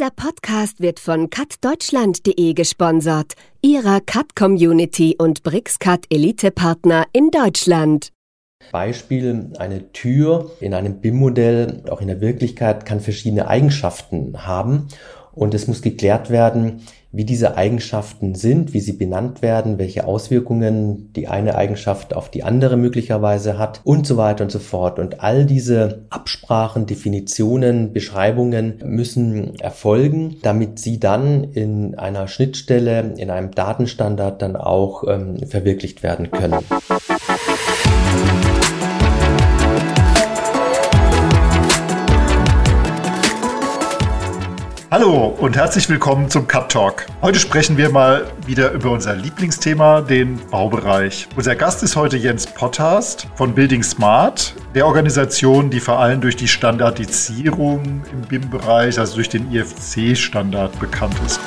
Dieser Podcast wird von cutdeutschland.de gesponsert, ihrer Cut-Community und BRICS-Cut Elite-Partner in Deutschland. Beispiel, eine Tür in einem BIM-Modell, auch in der Wirklichkeit, kann verschiedene Eigenschaften haben und es muss geklärt werden, wie diese Eigenschaften sind, wie sie benannt werden, welche Auswirkungen die eine Eigenschaft auf die andere möglicherweise hat und so weiter und so fort. Und all diese Absprachen, Definitionen, Beschreibungen müssen erfolgen, damit sie dann in einer Schnittstelle, in einem Datenstandard dann auch ähm, verwirklicht werden können. Hallo und herzlich willkommen zum Cut Talk. Heute sprechen wir mal wieder über unser Lieblingsthema, den Baubereich. Unser Gast ist heute Jens Potthast von Building Smart, der Organisation, die vor allem durch die Standardisierung im BIM-Bereich, also durch den IFC-Standard bekannt ist.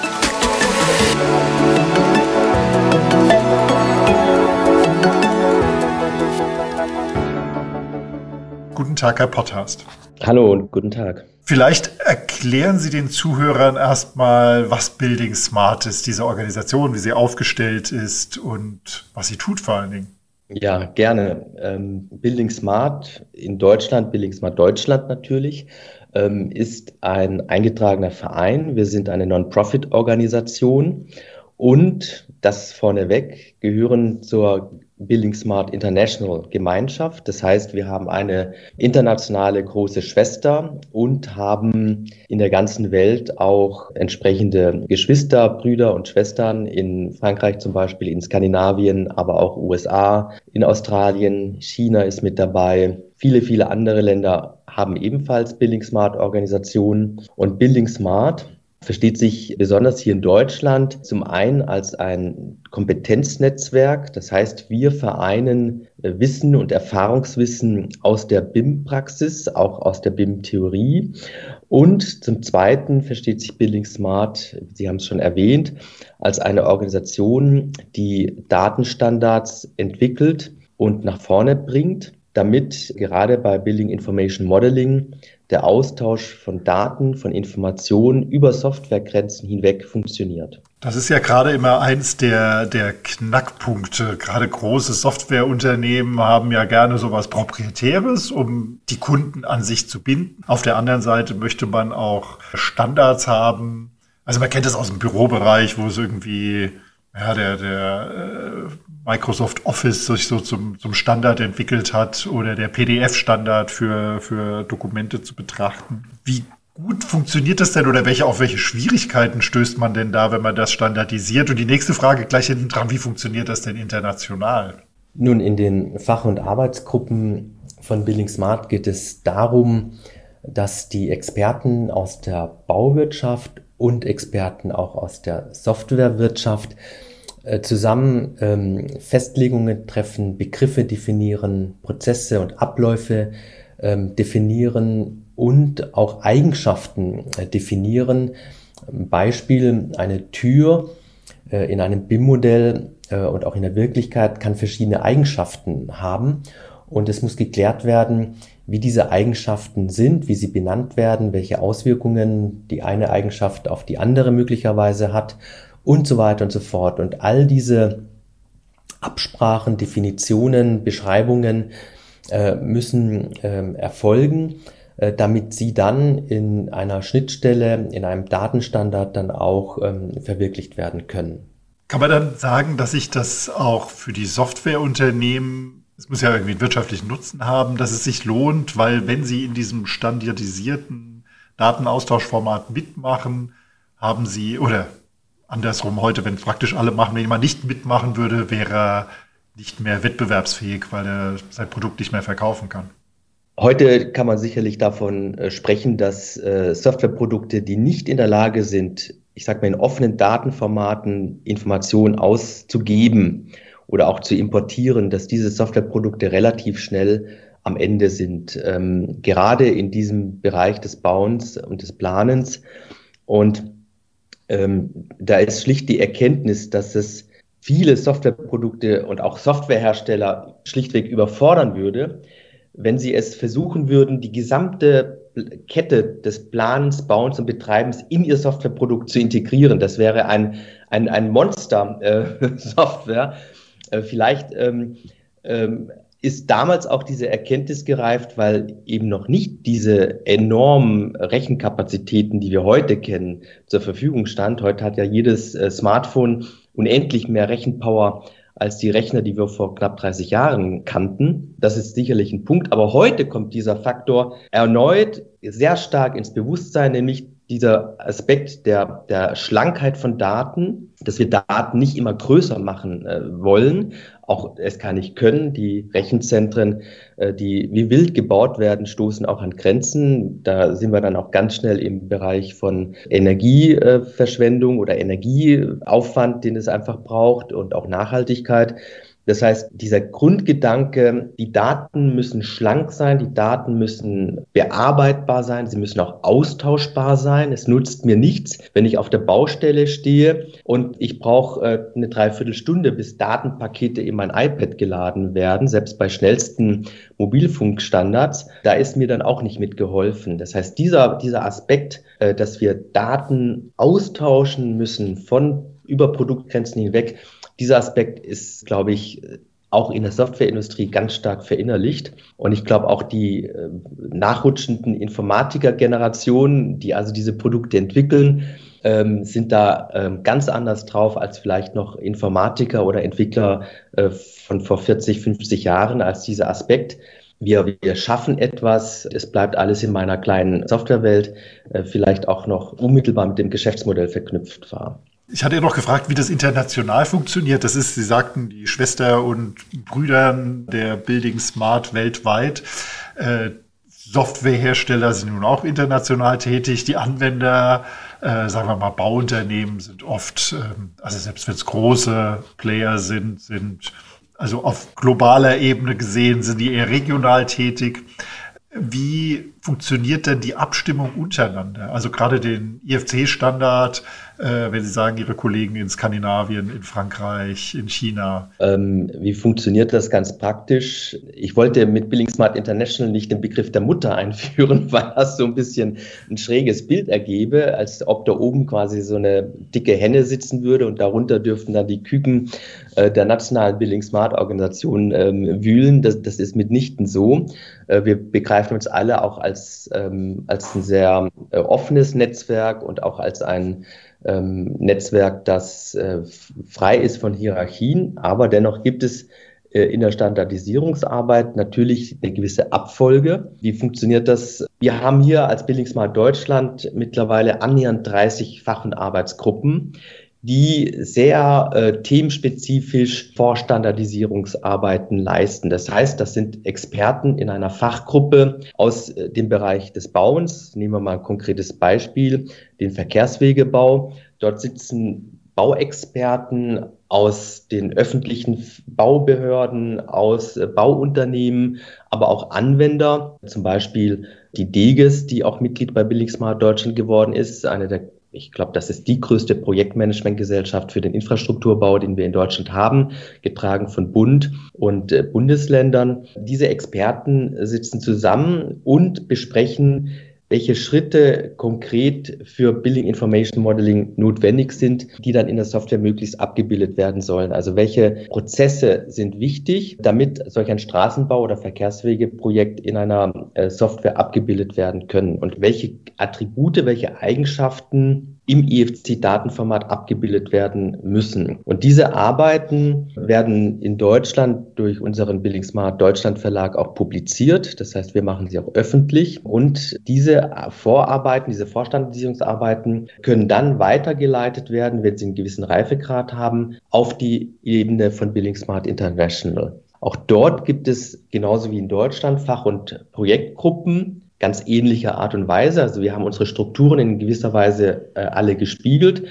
Guten Tag, Herr Potthast. Hallo und guten Tag. Vielleicht erklären Sie den Zuhörern erstmal, was Building Smart ist, diese Organisation, wie sie aufgestellt ist und was sie tut vor allen Dingen. Ja, gerne. Ähm, Building Smart in Deutschland, Building Smart Deutschland natürlich, ähm, ist ein eingetragener Verein. Wir sind eine Non-Profit-Organisation und das vorneweg gehören zur Building Smart International Gemeinschaft. Das heißt, wir haben eine internationale große Schwester und haben in der ganzen Welt auch entsprechende Geschwister, Brüder und Schwestern in Frankreich zum Beispiel, in Skandinavien, aber auch USA, in Australien, China ist mit dabei. Viele, viele andere Länder haben ebenfalls Building Smart Organisationen und Building Smart versteht sich besonders hier in Deutschland zum einen als ein Kompetenznetzwerk. Das heißt, wir vereinen äh, Wissen und Erfahrungswissen aus der BIM-Praxis, auch aus der BIM-Theorie. Und zum Zweiten versteht sich Building Smart, Sie haben es schon erwähnt, als eine Organisation, die Datenstandards entwickelt und nach vorne bringt damit gerade bei Building Information Modeling der Austausch von Daten, von Informationen über Softwaregrenzen hinweg funktioniert. Das ist ja gerade immer eins der, der Knackpunkte. Gerade große Softwareunternehmen haben ja gerne sowas Proprietäres, um die Kunden an sich zu binden. Auf der anderen Seite möchte man auch Standards haben. Also man kennt das aus dem Bürobereich, wo es irgendwie ja, der, der äh, Microsoft Office sich so zum, zum Standard entwickelt hat oder der PDF-Standard für, für Dokumente zu betrachten. Wie gut funktioniert das denn oder welche, auf welche Schwierigkeiten stößt man denn da, wenn man das standardisiert? Und die nächste Frage gleich hinten dran, wie funktioniert das denn international? Nun, in den Fach- und Arbeitsgruppen von Building Smart geht es darum, dass die Experten aus der Bauwirtschaft und Experten auch aus der Softwarewirtschaft zusammen ähm, Festlegungen treffen, Begriffe definieren, Prozesse und Abläufe ähm, definieren und auch Eigenschaften äh, definieren. Beispiel, eine Tür äh, in einem BIM-Modell äh, und auch in der Wirklichkeit kann verschiedene Eigenschaften haben und es muss geklärt werden, wie diese Eigenschaften sind, wie sie benannt werden, welche Auswirkungen die eine Eigenschaft auf die andere möglicherweise hat und so weiter und so fort. Und all diese Absprachen, Definitionen, Beschreibungen äh, müssen äh, erfolgen, äh, damit sie dann in einer Schnittstelle, in einem Datenstandard dann auch ähm, verwirklicht werden können. Kann man dann sagen, dass sich das auch für die Softwareunternehmen, es muss ja irgendwie einen wirtschaftlichen Nutzen haben, dass es sich lohnt, weil wenn sie in diesem standardisierten Datenaustauschformat mitmachen, haben sie oder andersrum heute, wenn praktisch alle machen, wenn jemand nicht mitmachen würde, wäre er nicht mehr wettbewerbsfähig, weil er sein Produkt nicht mehr verkaufen kann. Heute kann man sicherlich davon äh, sprechen, dass äh, Softwareprodukte, die nicht in der Lage sind, ich sage mal in offenen Datenformaten Informationen auszugeben oder auch zu importieren, dass diese Softwareprodukte relativ schnell am Ende sind, ähm, gerade in diesem Bereich des Bauens und des Planens. Und ähm, da ist schlicht die Erkenntnis, dass es viele Softwareprodukte und auch Softwarehersteller schlichtweg überfordern würde, wenn sie es versuchen würden, die gesamte Kette des Planens, Bauens und Betreibens in ihr Softwareprodukt zu integrieren. Das wäre ein, ein, ein Monster-Software. Äh, äh, vielleicht ähm, ähm, ist damals auch diese Erkenntnis gereift, weil eben noch nicht diese enormen Rechenkapazitäten, die wir heute kennen, zur Verfügung stand. Heute hat ja jedes äh, Smartphone unendlich mehr Rechenpower als die Rechner, die wir vor knapp 30 Jahren kannten. Das ist sicherlich ein Punkt. Aber heute kommt dieser Faktor erneut sehr stark ins Bewusstsein, nämlich dieser Aspekt der, der Schlankheit von Daten, dass wir Daten nicht immer größer machen äh, wollen, auch es kann nicht können. Die Rechenzentren, äh, die wie wild gebaut werden, stoßen auch an Grenzen. Da sind wir dann auch ganz schnell im Bereich von Energieverschwendung oder Energieaufwand, den es einfach braucht und auch Nachhaltigkeit. Das heißt, dieser Grundgedanke, die Daten müssen schlank sein, die Daten müssen bearbeitbar sein, sie müssen auch austauschbar sein. Es nutzt mir nichts, wenn ich auf der Baustelle stehe und ich brauche äh, eine Dreiviertelstunde, bis Datenpakete in mein iPad geladen werden, selbst bei schnellsten Mobilfunkstandards. Da ist mir dann auch nicht mitgeholfen. Das heißt, dieser, dieser Aspekt, äh, dass wir Daten austauschen müssen von über Produktgrenzen hinweg, dieser Aspekt ist, glaube ich, auch in der Softwareindustrie ganz stark verinnerlicht. Und ich glaube auch die äh, nachrutschenden Informatiker-Generationen, die also diese Produkte entwickeln, ähm, sind da ähm, ganz anders drauf als vielleicht noch Informatiker oder Entwickler äh, von vor 40, 50 Jahren als dieser Aspekt. Wir, wir schaffen etwas, es bleibt alles in meiner kleinen Softwarewelt, äh, vielleicht auch noch unmittelbar mit dem Geschäftsmodell verknüpft war. Ich hatte ja noch gefragt, wie das international funktioniert. Das ist, Sie sagten, die Schwester und Brüder der Building Smart weltweit. Äh, Softwarehersteller sind nun auch international tätig. Die Anwender, äh, sagen wir mal, Bauunternehmen sind oft, ähm, also selbst wenn es große Player sind, sind also auf globaler Ebene gesehen, sind die eher regional tätig. Wie funktioniert denn die Abstimmung untereinander? Also gerade den IFC-Standard, äh, wenn Sie sagen, Ihre Kollegen in Skandinavien, in Frankreich, in China? Ähm, wie funktioniert das ganz praktisch? Ich wollte mit Billing Smart International nicht den Begriff der Mutter einführen, weil das so ein bisschen ein schräges Bild ergebe, als ob da oben quasi so eine dicke Henne sitzen würde und darunter dürften dann die Küken äh, der nationalen Billing Smart Organisation ähm, wühlen. Das, das ist mitnichten so. Äh, wir begreifen uns alle auch als, ähm, als ein sehr äh, offenes Netzwerk und auch als ein ähm, Netzwerk, das äh, frei ist von Hierarchien, aber dennoch gibt es äh, in der Standardisierungsarbeit natürlich eine gewisse Abfolge. Wie funktioniert das? Wir haben hier als Bildungsmarkt Deutschland mittlerweile annähernd 30 Fach- und Arbeitsgruppen, die sehr äh, themenspezifisch Vorstandardisierungsarbeiten leisten. Das heißt, das sind Experten in einer Fachgruppe aus äh, dem Bereich des Bauens. Nehmen wir mal ein konkretes Beispiel, den Verkehrswegebau. Dort sitzen Bauexperten aus den öffentlichen Baubehörden, aus äh, Bauunternehmen, aber auch Anwender, zum Beispiel die DEGES, die auch Mitglied bei Billig Smart Deutschland geworden ist, eine der ich glaube, das ist die größte Projektmanagementgesellschaft für den Infrastrukturbau, den wir in Deutschland haben, getragen von Bund und äh, Bundesländern. Diese Experten sitzen zusammen und besprechen welche Schritte konkret für Billing Information Modeling notwendig sind, die dann in der Software möglichst abgebildet werden sollen. Also welche Prozesse sind wichtig, damit solch ein Straßenbau- oder Verkehrswegeprojekt in einer äh, Software abgebildet werden können und welche Attribute, welche Eigenschaften im IFC-Datenformat abgebildet werden müssen. Und diese Arbeiten werden in Deutschland durch unseren Billing Smart Deutschland Verlag auch publiziert. Das heißt, wir machen sie auch öffentlich. Und diese Vorarbeiten, diese Vorstandisierungsarbeiten können dann weitergeleitet werden, wenn sie einen gewissen Reifegrad haben, auf die Ebene von Billing Smart International. Auch dort gibt es genauso wie in Deutschland Fach- und Projektgruppen, ganz ähnlicher Art und Weise. Also wir haben unsere Strukturen in gewisser Weise äh, alle gespiegelt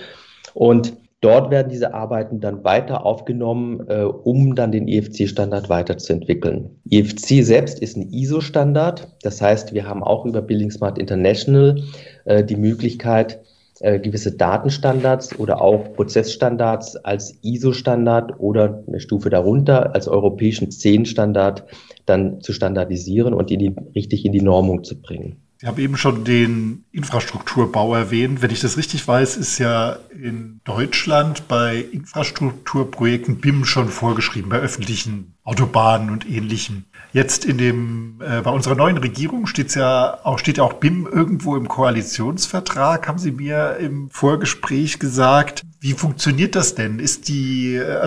und dort werden diese Arbeiten dann weiter aufgenommen, äh, um dann den EFC-Standard weiterzuentwickeln. EFC selbst ist ein ISO-Standard. Das heißt, wir haben auch über Building Smart International äh, die Möglichkeit, äh, gewisse Datenstandards oder auch Prozessstandards als ISO-Standard oder eine Stufe darunter als europäischen 10-Standard dann zu standardisieren und in die, richtig in die Normung zu bringen. Ich habe eben schon den Infrastrukturbau erwähnt. Wenn ich das richtig weiß, ist ja in Deutschland bei Infrastrukturprojekten BIM schon vorgeschrieben, bei öffentlichen Autobahnen und ähnlichem. Jetzt in dem, äh, bei unserer neuen Regierung steht's ja auch, steht ja auch BIM irgendwo im Koalitionsvertrag, haben Sie mir im Vorgespräch gesagt. Wie funktioniert das denn? Ist die, äh,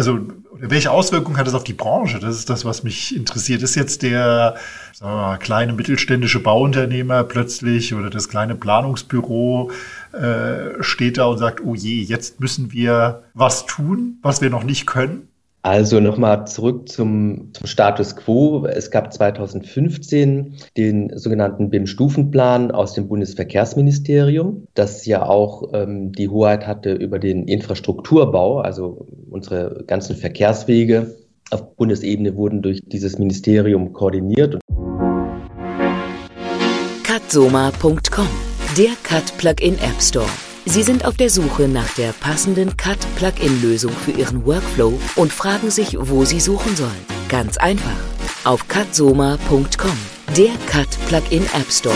also welche Auswirkungen hat es auf die Branche? Das ist das, was mich interessiert. Ist jetzt der mal, kleine mittelständische Bauunternehmer plötzlich oder das kleine Planungsbüro äh, steht da und sagt, oh je, jetzt müssen wir was tun, was wir noch nicht können? Also nochmal zurück zum, zum, Status quo. Es gab 2015 den sogenannten BIM-Stufenplan aus dem Bundesverkehrsministerium, das ja auch ähm, die Hoheit hatte über den Infrastrukturbau, also unsere ganzen Verkehrswege auf Bundesebene wurden durch dieses Ministerium koordiniert. Cutsoma.com, der Cut Plugin App Store. Sie sind auf der Suche nach der passenden Cut-Plugin-Lösung für Ihren Workflow und fragen sich, wo Sie suchen sollen. Ganz einfach. Auf cutsoma.com, der Cut-Plugin App Store.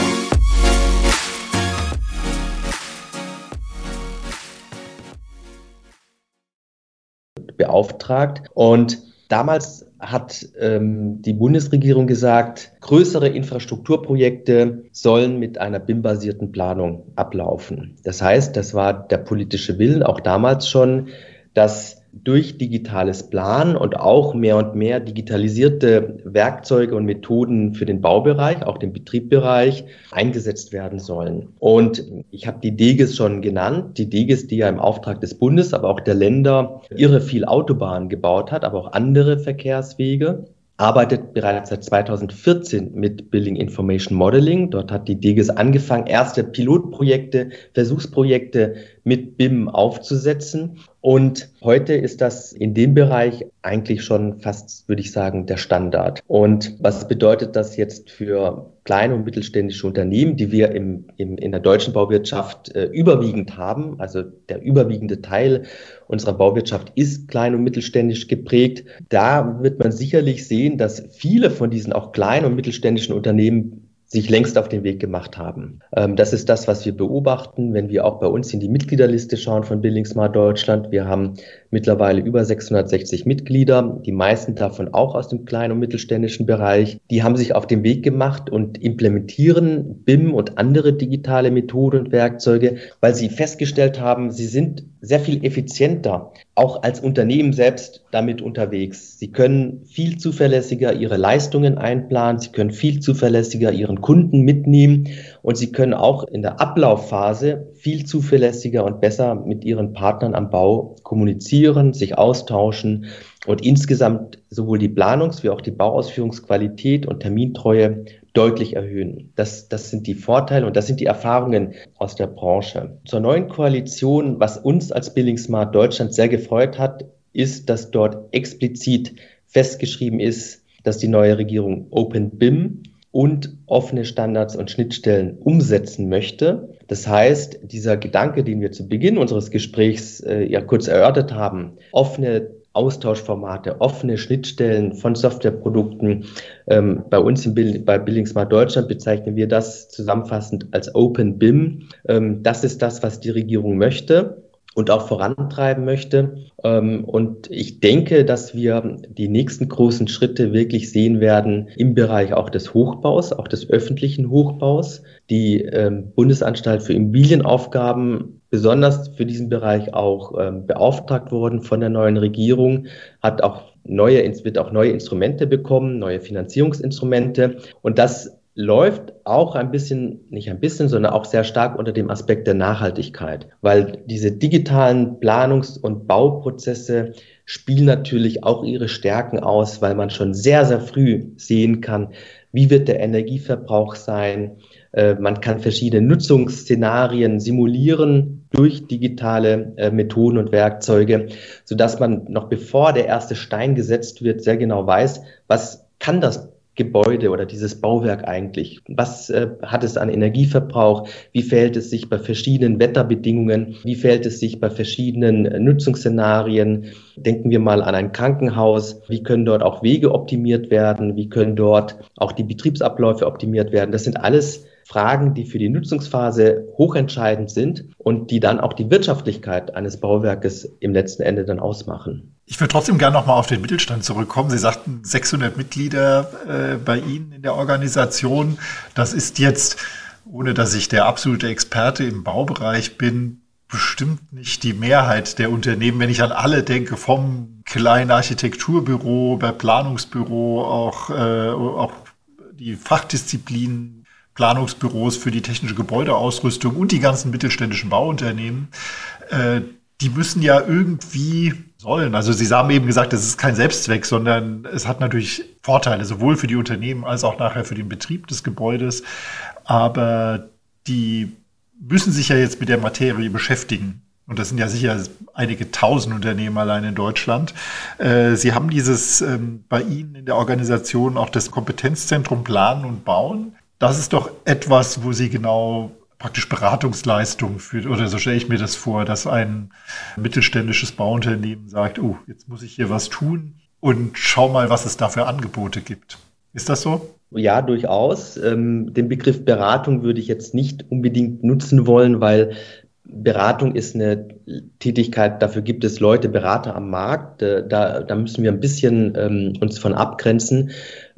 beauftragt und damals hat ähm, die Bundesregierung gesagt, größere Infrastrukturprojekte sollen mit einer BIM-basierten Planung ablaufen. Das heißt, das war der politische Willen auch damals schon, dass durch digitales Planen und auch mehr und mehr digitalisierte Werkzeuge und Methoden für den Baubereich, auch den Betriebbereich, eingesetzt werden sollen. Und ich habe die DEGES schon genannt, die DEGES, die ja im Auftrag des Bundes, aber auch der Länder irre viel Autobahnen gebaut hat, aber auch andere Verkehrswege arbeitet bereits seit 2014 mit Building Information Modeling. Dort hat die DEGES angefangen, erste Pilotprojekte, Versuchsprojekte mit BIM aufzusetzen. Und heute ist das in dem Bereich eigentlich schon fast, würde ich sagen, der Standard. Und was bedeutet das jetzt für kleine und mittelständische Unternehmen, die wir im, im, in der deutschen Bauwirtschaft äh, überwiegend haben? Also der überwiegende Teil unserer Bauwirtschaft ist klein und mittelständisch geprägt. Da wird man sicherlich sehen, dass viele von diesen auch kleinen und mittelständischen Unternehmen sich längst auf den Weg gemacht haben. Ähm, das ist das, was wir beobachten, wenn wir auch bei uns in die Mitgliederliste schauen von Building Smart Deutschland. Wir haben mittlerweile über 660 Mitglieder, die meisten davon auch aus dem kleinen und mittelständischen Bereich. Die haben sich auf den Weg gemacht und implementieren BIM und andere digitale Methoden und Werkzeuge, weil sie festgestellt haben, sie sind sehr viel effizienter, auch als Unternehmen selbst damit unterwegs. Sie können viel zuverlässiger ihre Leistungen einplanen, sie können viel zuverlässiger ihren Kunden mitnehmen und sie können auch in der Ablaufphase viel zuverlässiger und besser mit ihren Partnern am Bau kommunizieren, sich austauschen und insgesamt sowohl die Planungs- wie auch die Bauausführungsqualität und Termintreue deutlich erhöhen. Das, das sind die Vorteile und das sind die Erfahrungen aus der Branche. Zur neuen Koalition, was uns als Building Smart Deutschland sehr gefreut hat, ist, dass dort explizit festgeschrieben ist, dass die neue Regierung Open BIM und offene Standards und Schnittstellen umsetzen möchte. Das heißt, dieser Gedanke, den wir zu Beginn unseres Gesprächs äh, ja kurz erörtert haben, offene Austauschformate, offene Schnittstellen von Softwareprodukten. Ähm, bei uns im Bild, bei Building Smart Deutschland bezeichnen wir das zusammenfassend als Open BIM. Ähm, das ist das, was die Regierung möchte und auch vorantreiben möchte. Ähm, und ich denke, dass wir die nächsten großen Schritte wirklich sehen werden im Bereich auch des Hochbaus, auch des öffentlichen Hochbaus. Die ähm, Bundesanstalt für Immobilienaufgaben besonders für diesen Bereich auch ähm, beauftragt worden von der neuen Regierung, hat auch neue, wird auch neue Instrumente bekommen, neue Finanzierungsinstrumente. Und das läuft auch ein bisschen, nicht ein bisschen, sondern auch sehr stark unter dem Aspekt der Nachhaltigkeit, weil diese digitalen Planungs- und Bauprozesse spielen natürlich auch ihre Stärken aus, weil man schon sehr, sehr früh sehen kann, wie wird der Energieverbrauch sein. Äh, man kann verschiedene Nutzungsszenarien simulieren durch digitale äh, Methoden und Werkzeuge, sodass man noch bevor der erste Stein gesetzt wird, sehr genau weiß, was kann das Gebäude oder dieses Bauwerk eigentlich? Was äh, hat es an Energieverbrauch? Wie verhält es sich bei verschiedenen Wetterbedingungen? Wie verhält es sich bei verschiedenen äh, Nutzungsszenarien? Denken wir mal an ein Krankenhaus. Wie können dort auch Wege optimiert werden? Wie können dort auch die Betriebsabläufe optimiert werden? Das sind alles Fragen, die für die Nutzungsphase hochentscheidend sind und die dann auch die Wirtschaftlichkeit eines Bauwerkes im letzten Ende dann ausmachen. Ich würde trotzdem gerne nochmal auf den Mittelstand zurückkommen. Sie sagten 600 Mitglieder äh, bei Ihnen in der Organisation. Das ist jetzt, ohne dass ich der absolute Experte im Baubereich bin, bestimmt nicht die Mehrheit der Unternehmen. Wenn ich an alle denke, vom kleinen Architekturbüro, bei Planungsbüro, auch, äh, auch die Fachdisziplinen, Planungsbüros für die technische Gebäudeausrüstung und die ganzen mittelständischen Bauunternehmen, äh, die müssen ja irgendwie sollen. Also Sie haben eben gesagt, es ist kein Selbstzweck, sondern es hat natürlich Vorteile, sowohl für die Unternehmen als auch nachher für den Betrieb des Gebäudes. Aber die müssen sich ja jetzt mit der Materie beschäftigen. Und das sind ja sicher einige tausend Unternehmen allein in Deutschland. Äh, Sie haben dieses ähm, bei Ihnen in der Organisation auch das Kompetenzzentrum Planen und Bauen. Das ist doch etwas, wo Sie genau praktisch Beratungsleistung für, oder so stelle ich mir das vor, dass ein mittelständisches Bauunternehmen sagt, oh, jetzt muss ich hier was tun und schau mal, was es da für Angebote gibt. Ist das so? Ja, durchaus. Ähm, den Begriff Beratung würde ich jetzt nicht unbedingt nutzen wollen, weil Beratung ist eine Tätigkeit, dafür gibt es Leute, Berater am Markt. Äh, da, da müssen wir ein bisschen ähm, uns von abgrenzen.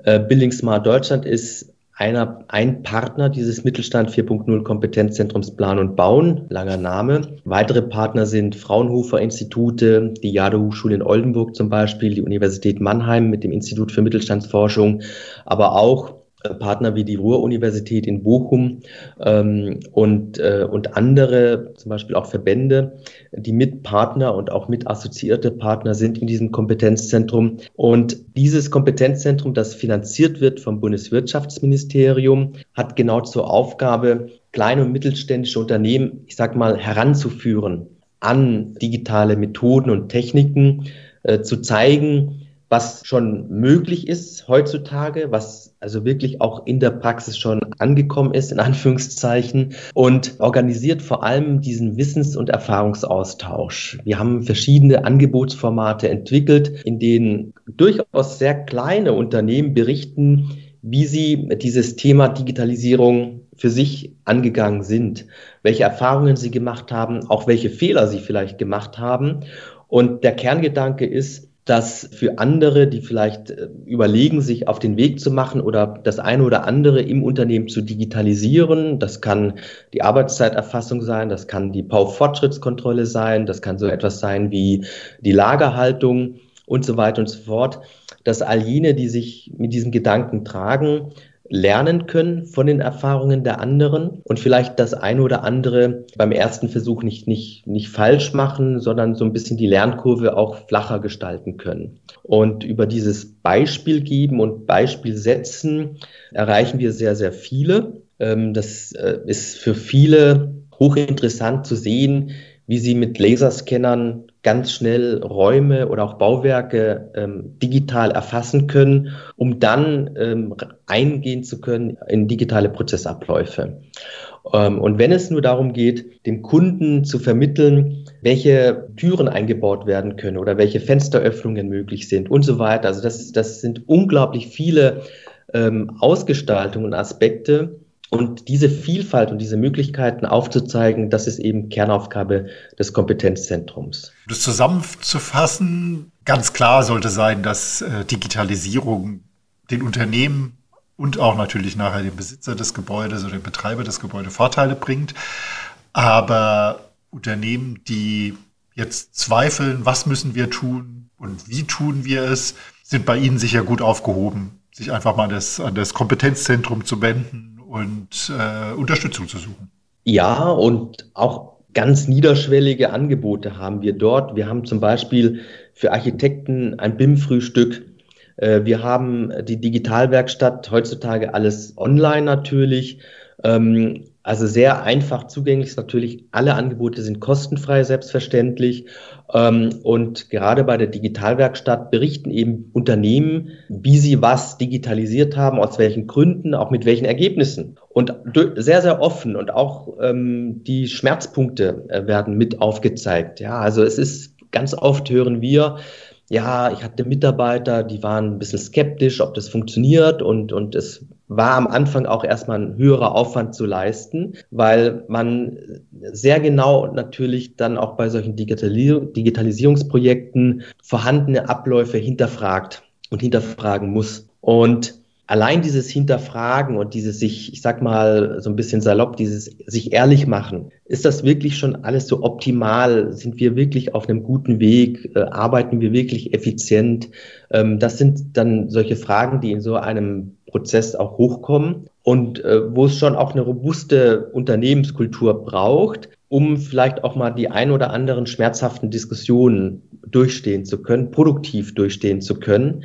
Äh, Building Smart Deutschland ist einer, ein Partner dieses Mittelstand 4.0 Kompetenzzentrums Plan und Bauen, langer Name. Weitere Partner sind Fraunhofer Institute, die Jade in Oldenburg zum Beispiel, die Universität Mannheim mit dem Institut für Mittelstandsforschung, aber auch Partner wie die Ruhr-Universität in Bochum ähm, und, äh, und andere, zum Beispiel auch Verbände, die Mitpartner und auch mit assoziierte Partner sind in diesem Kompetenzzentrum. Und dieses Kompetenzzentrum, das finanziert wird vom Bundeswirtschaftsministerium, hat genau zur Aufgabe, kleine und mittelständische Unternehmen, ich sag mal, heranzuführen an digitale Methoden und Techniken, äh, zu zeigen, was schon möglich ist heutzutage, was also wirklich auch in der Praxis schon angekommen ist, in Anführungszeichen, und organisiert vor allem diesen Wissens- und Erfahrungsaustausch. Wir haben verschiedene Angebotsformate entwickelt, in denen durchaus sehr kleine Unternehmen berichten, wie sie dieses Thema Digitalisierung für sich angegangen sind, welche Erfahrungen sie gemacht haben, auch welche Fehler sie vielleicht gemacht haben. Und der Kerngedanke ist, dass für andere, die vielleicht äh, überlegen, sich auf den Weg zu machen oder das eine oder andere im Unternehmen zu digitalisieren, das kann die Arbeitszeiterfassung sein, das kann die Baufortschrittskontrolle sein, das kann so etwas sein wie die Lagerhaltung und so weiter und so fort, dass all jene, die sich mit diesem Gedanken tragen, lernen können von den Erfahrungen der anderen und vielleicht das eine oder andere beim ersten Versuch nicht, nicht, nicht falsch machen, sondern so ein bisschen die Lernkurve auch flacher gestalten können. Und über dieses Beispiel geben und Beispiel setzen erreichen wir sehr, sehr viele. Ähm, das äh, ist für viele hochinteressant zu sehen, wie sie mit Laserscannern ganz schnell Räume oder auch Bauwerke ähm, digital erfassen können, um dann ähm, eingehen zu können in digitale Prozessabläufe. Ähm, und wenn es nur darum geht, dem Kunden zu vermitteln, welche Türen eingebaut werden können oder welche Fensteröffnungen möglich sind und so weiter. Also das, das sind unglaublich viele ähm, Ausgestaltungen und Aspekte, und diese Vielfalt und diese Möglichkeiten aufzuzeigen, das ist eben Kernaufgabe des Kompetenzzentrums. Das zusammenzufassen, ganz klar sollte sein, dass äh, Digitalisierung den Unternehmen und auch natürlich nachher dem Besitzer des Gebäudes oder dem Betreiber des Gebäudes Vorteile bringt. Aber Unternehmen, die jetzt zweifeln, was müssen wir tun und wie tun wir es, sind bei Ihnen sicher gut aufgehoben, sich einfach mal das, an das Kompetenzzentrum zu wenden und äh, Unterstützung zu suchen. Ja, und auch ganz niederschwellige Angebote haben wir dort. Wir haben zum Beispiel für Architekten ein BIM-Frühstück. Äh, wir haben die Digitalwerkstatt, heutzutage alles online natürlich. Ähm, also sehr einfach zugänglich natürlich. Alle Angebote sind kostenfrei, selbstverständlich. Ähm, und gerade bei der Digitalwerkstatt berichten eben Unternehmen, wie sie was digitalisiert haben, aus welchen Gründen, auch mit welchen Ergebnissen. Und sehr, sehr offen und auch ähm, die Schmerzpunkte äh, werden mit aufgezeigt. Ja, also es ist ganz oft hören wir, ja, ich hatte Mitarbeiter, die waren ein bisschen skeptisch, ob das funktioniert und, und es war am Anfang auch erstmal ein höherer Aufwand zu leisten, weil man sehr genau natürlich dann auch bei solchen Digitalisierungsprojekten vorhandene Abläufe hinterfragt und hinterfragen muss. Und allein dieses Hinterfragen und dieses sich, ich sag mal so ein bisschen salopp, dieses sich ehrlich machen, ist das wirklich schon alles so optimal? Sind wir wirklich auf einem guten Weg? Äh, arbeiten wir wirklich effizient? Ähm, das sind dann solche Fragen, die in so einem Prozess auch hochkommen und äh, wo es schon auch eine robuste Unternehmenskultur braucht, um vielleicht auch mal die ein oder anderen schmerzhaften Diskussionen durchstehen zu können, produktiv durchstehen zu können.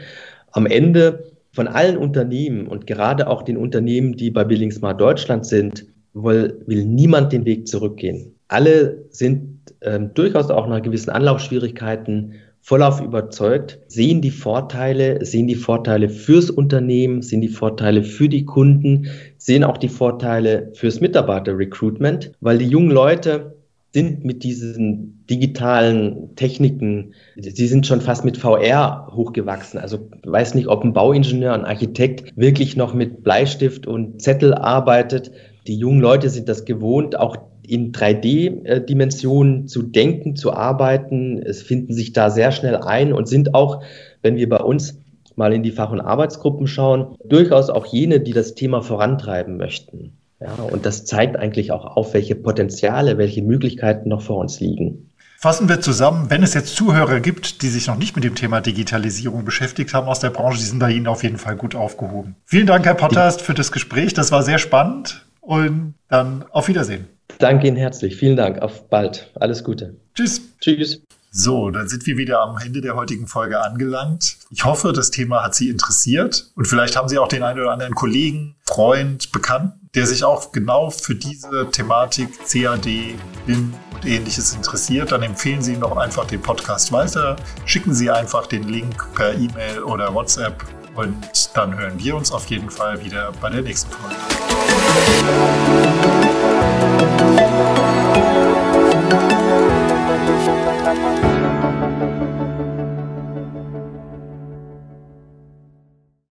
Am Ende von allen Unternehmen und gerade auch den Unternehmen, die bei Building Deutschland sind, will, will niemand den Weg zurückgehen. Alle sind ähm, durchaus auch nach gewissen Anlaufschwierigkeiten vollauf überzeugt, sehen die Vorteile, sehen die Vorteile fürs Unternehmen, sehen die Vorteile für die Kunden, sehen auch die Vorteile fürs Mitarbeiter-Recruitment, weil die jungen Leute sind mit diesen digitalen Techniken, sie sind schon fast mit VR hochgewachsen. Also weiß nicht, ob ein Bauingenieur, ein Architekt wirklich noch mit Bleistift und Zettel arbeitet. Die jungen Leute sind das gewohnt, auch in 3D-Dimensionen zu denken, zu arbeiten. Es finden sich da sehr schnell ein und sind auch, wenn wir bei uns mal in die Fach- und Arbeitsgruppen schauen, durchaus auch jene, die das Thema vorantreiben möchten. Ja, und das zeigt eigentlich auch auf, welche Potenziale, welche Möglichkeiten noch vor uns liegen. Fassen wir zusammen, wenn es jetzt Zuhörer gibt, die sich noch nicht mit dem Thema Digitalisierung beschäftigt haben aus der Branche, die sind bei Ihnen auf jeden Fall gut aufgehoben. Vielen Dank, Herr Potters, für das Gespräch. Das war sehr spannend und dann auf Wiedersehen. Danke Ihnen herzlich. Vielen Dank. Auf bald. Alles Gute. Tschüss. Tschüss. So, dann sind wir wieder am Ende der heutigen Folge angelangt. Ich hoffe, das Thema hat Sie interessiert und vielleicht haben Sie auch den einen oder anderen Kollegen, Freund, Bekannten, der sich auch genau für diese Thematik CAD, BIM und ähnliches interessiert, dann empfehlen Sie ihm doch einfach den Podcast weiter. Schicken Sie einfach den Link per E-Mail oder WhatsApp und dann hören wir uns auf jeden Fall wieder bei der nächsten Folge.